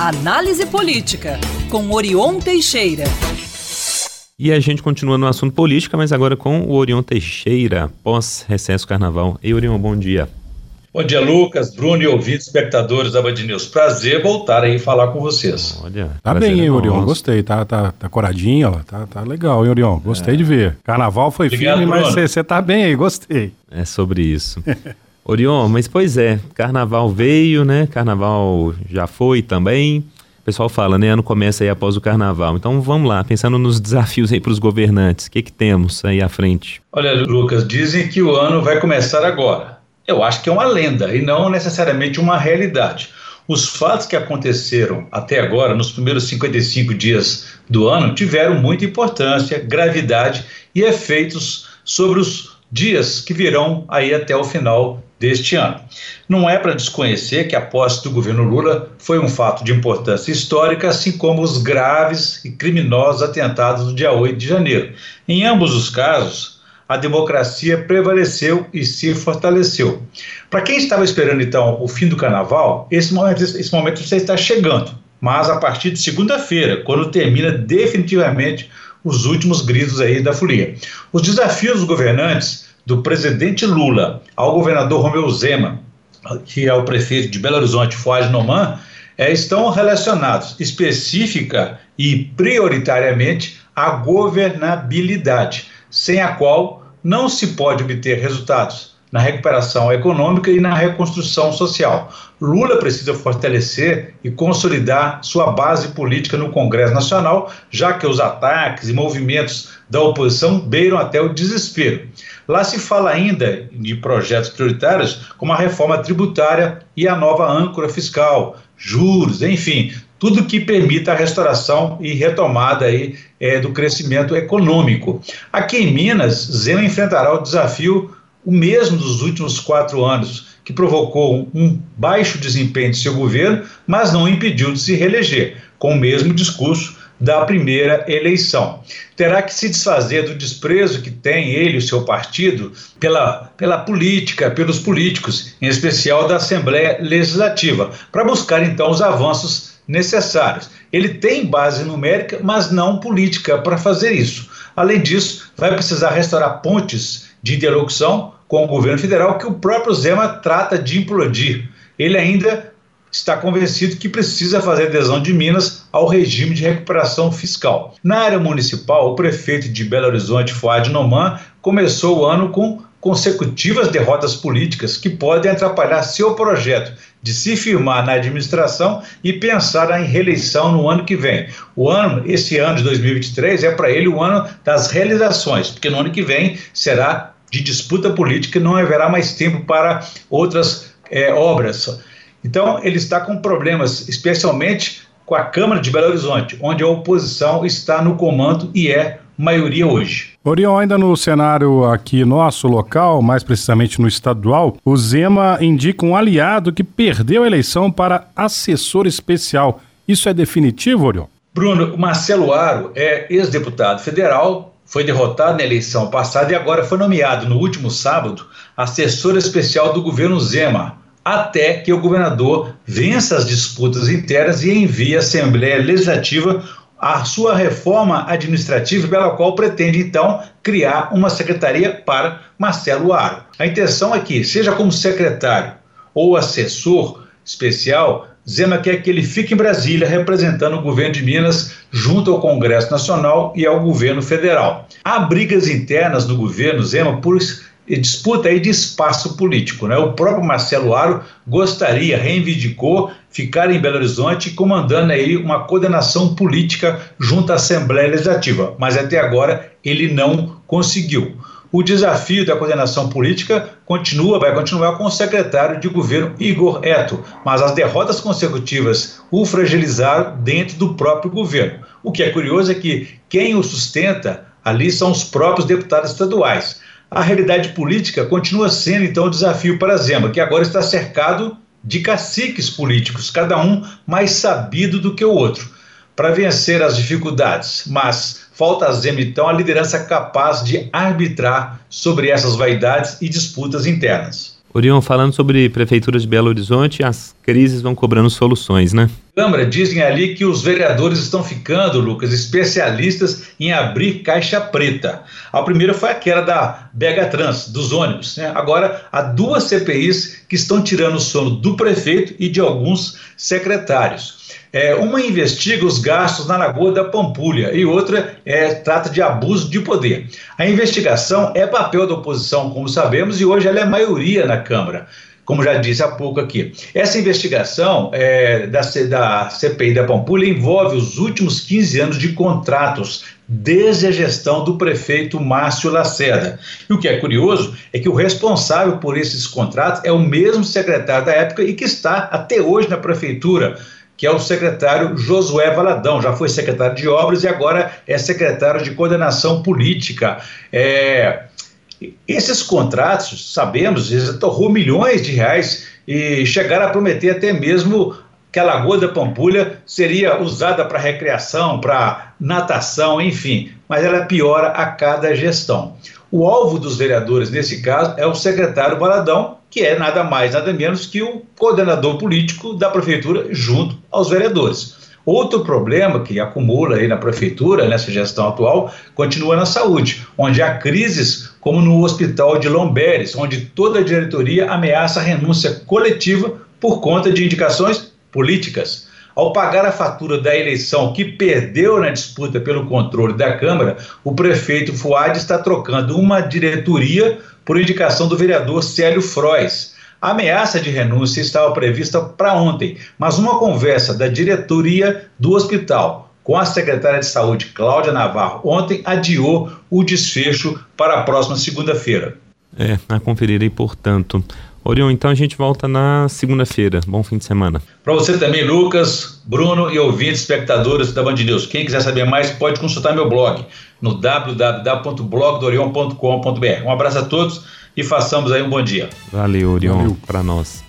Análise Política, com Orion Teixeira. E a gente continua no assunto política, mas agora com o Orion Teixeira, pós-recesso carnaval. Ei, Orion, bom dia. Bom dia, Lucas, Bruno e ouvintes, espectadores da Band News. Prazer voltar aí falar com vocês. Olha, tá bem, hein, Orion? Gostei, tá, tá, tá coradinho, ó, tá, tá legal, hein, Orion? Gostei é. de ver. Carnaval foi Obrigado, firme, Bruno. mas você tá bem aí, gostei. É sobre isso. Orion, mas pois é, carnaval veio, né? Carnaval já foi também. O pessoal fala, né? Ano começa aí após o carnaval. Então vamos lá, pensando nos desafios aí para os governantes. O que, que temos aí à frente? Olha, Lucas, dizem que o ano vai começar agora. Eu acho que é uma lenda e não necessariamente uma realidade. Os fatos que aconteceram até agora, nos primeiros 55 dias do ano, tiveram muita importância, gravidade e efeitos sobre os dias que virão aí até o final deste ano. Não é para desconhecer que a posse do governo Lula foi um fato de importância histórica, assim como os graves e criminosos atentados do dia 8 de janeiro. Em ambos os casos, a democracia prevaleceu e se fortaleceu. Para quem estava esperando então o fim do carnaval, esse momento, esse momento já está chegando, mas a partir de segunda-feira, quando termina definitivamente os últimos gritos aí da folia. Os desafios dos governantes do presidente Lula ao governador Romeu Zema, que é o prefeito de Belo Horizonte, Fuad Noman, é, estão relacionados específica e prioritariamente à governabilidade, sem a qual não se pode obter resultados na recuperação econômica e na reconstrução social. Lula precisa fortalecer e consolidar sua base política no Congresso Nacional, já que os ataques e movimentos da oposição beiram até o desespero. Lá se fala ainda de projetos prioritários como a reforma tributária e a nova âncora fiscal, juros, enfim, tudo que permita a restauração e retomada aí, é, do crescimento econômico. Aqui em Minas, Zema enfrentará o desafio o mesmo dos últimos quatro anos, que provocou um baixo desempenho de seu governo, mas não impediu de se reeleger, com o mesmo discurso da primeira eleição. Terá que se desfazer do desprezo que tem ele e o seu partido pela, pela política, pelos políticos, em especial da Assembleia Legislativa, para buscar então os avanços necessários. Ele tem base numérica, mas não política para fazer isso. Além disso, vai precisar restaurar pontes de interlocução com o governo federal que o próprio Zema trata de implodir. Ele ainda está convencido que precisa fazer adesão de Minas ao regime de recuperação fiscal. Na área municipal, o prefeito de Belo Horizonte, Fuad Noman, começou o ano com consecutivas derrotas políticas que podem atrapalhar seu projeto de se firmar na administração e pensar em reeleição no ano que vem. O ano, esse ano de 2023 é para ele o ano das realizações, porque no ano que vem será de disputa política, não haverá mais tempo para outras é, obras. Então, ele está com problemas, especialmente com a Câmara de Belo Horizonte, onde a oposição está no comando e é maioria hoje. Orion, ainda no cenário aqui nosso local, mais precisamente no estadual, o Zema indica um aliado que perdeu a eleição para assessor especial. Isso é definitivo, Orion? Bruno, Marcelo Aro é ex-deputado federal, foi derrotado na eleição passada e agora foi nomeado no último sábado assessor especial do governo Zema, até que o governador vença as disputas internas e envie à Assembleia Legislativa a sua reforma administrativa, pela qual pretende então criar uma secretaria para Marcelo Aro. A intenção é que, seja como secretário ou assessor especial, Zema quer que ele fique em Brasília representando o governo de Minas junto ao Congresso Nacional e ao governo federal. Há brigas internas no governo Zema por disputa aí de espaço político. Né? O próprio Marcelo Aro gostaria, reivindicou ficar em Belo Horizonte comandando aí uma coordenação política junto à Assembleia Legislativa, mas até agora ele não conseguiu o desafio da coordenação política continua, vai continuar com o secretário de governo Igor Eto, mas as derrotas consecutivas o fragilizaram dentro do próprio governo. O que é curioso é que quem o sustenta ali são os próprios deputados estaduais. A realidade política continua sendo então o desafio para Zema, que agora está cercado de caciques políticos, cada um mais sabido do que o outro, para vencer as dificuldades, mas falta a Zema, então, a liderança capaz de arbitrar sobre essas vaidades e disputas internas. Orion, falando sobre prefeituras de Belo Horizonte, as crises vão cobrando soluções, né? Câmara dizem ali que os vereadores estão ficando, Lucas, especialistas em abrir caixa preta. A primeira foi aquela da Bega Trans, dos ônibus. Né? Agora, há duas CPIs que estão tirando o sono do prefeito e de alguns secretários. É, uma investiga os gastos na Lagoa da Pampulha e outra é, trata de abuso de poder. A investigação é papel da oposição, como sabemos, e hoje ela é maioria na Câmara como já disse há pouco aqui. Essa investigação é, da, da CPI da Pampulha envolve os últimos 15 anos de contratos desde a gestão do prefeito Márcio Lacerda. E o que é curioso é que o responsável por esses contratos é o mesmo secretário da época e que está até hoje na prefeitura, que é o secretário Josué Valadão. Já foi secretário de obras e agora é secretário de coordenação política. É, esses contratos, sabemos, torrou milhões de reais e chegaram a prometer até mesmo que a Lagoa da Pampulha seria usada para recreação, para natação, enfim, mas ela piora a cada gestão. O alvo dos vereadores, nesse caso, é o secretário Baladão, que é nada mais, nada menos que o coordenador político da prefeitura junto aos vereadores. Outro problema que acumula aí na prefeitura, nessa gestão atual, continua na saúde, onde há crises como no hospital de Lomberes, onde toda a diretoria ameaça a renúncia coletiva por conta de indicações políticas. Ao pagar a fatura da eleição que perdeu na disputa pelo controle da Câmara, o prefeito Fuad está trocando uma diretoria por indicação do vereador Célio Frois. A ameaça de renúncia estava prevista para ontem, mas uma conversa da diretoria do hospital com a secretária de Saúde, Cláudia Navarro, ontem adiou o desfecho para a próxima segunda-feira. É, a conferir aí, portanto. Orion, então a gente volta na segunda-feira. Bom fim de semana. Para você também, Lucas, Bruno e ouvintes, espectadores da Band News. Quem quiser saber mais, pode consultar meu blog no www.blogdorion.com.br. Um abraço a todos e façamos aí um bom dia. Valeu, Orion, para nós.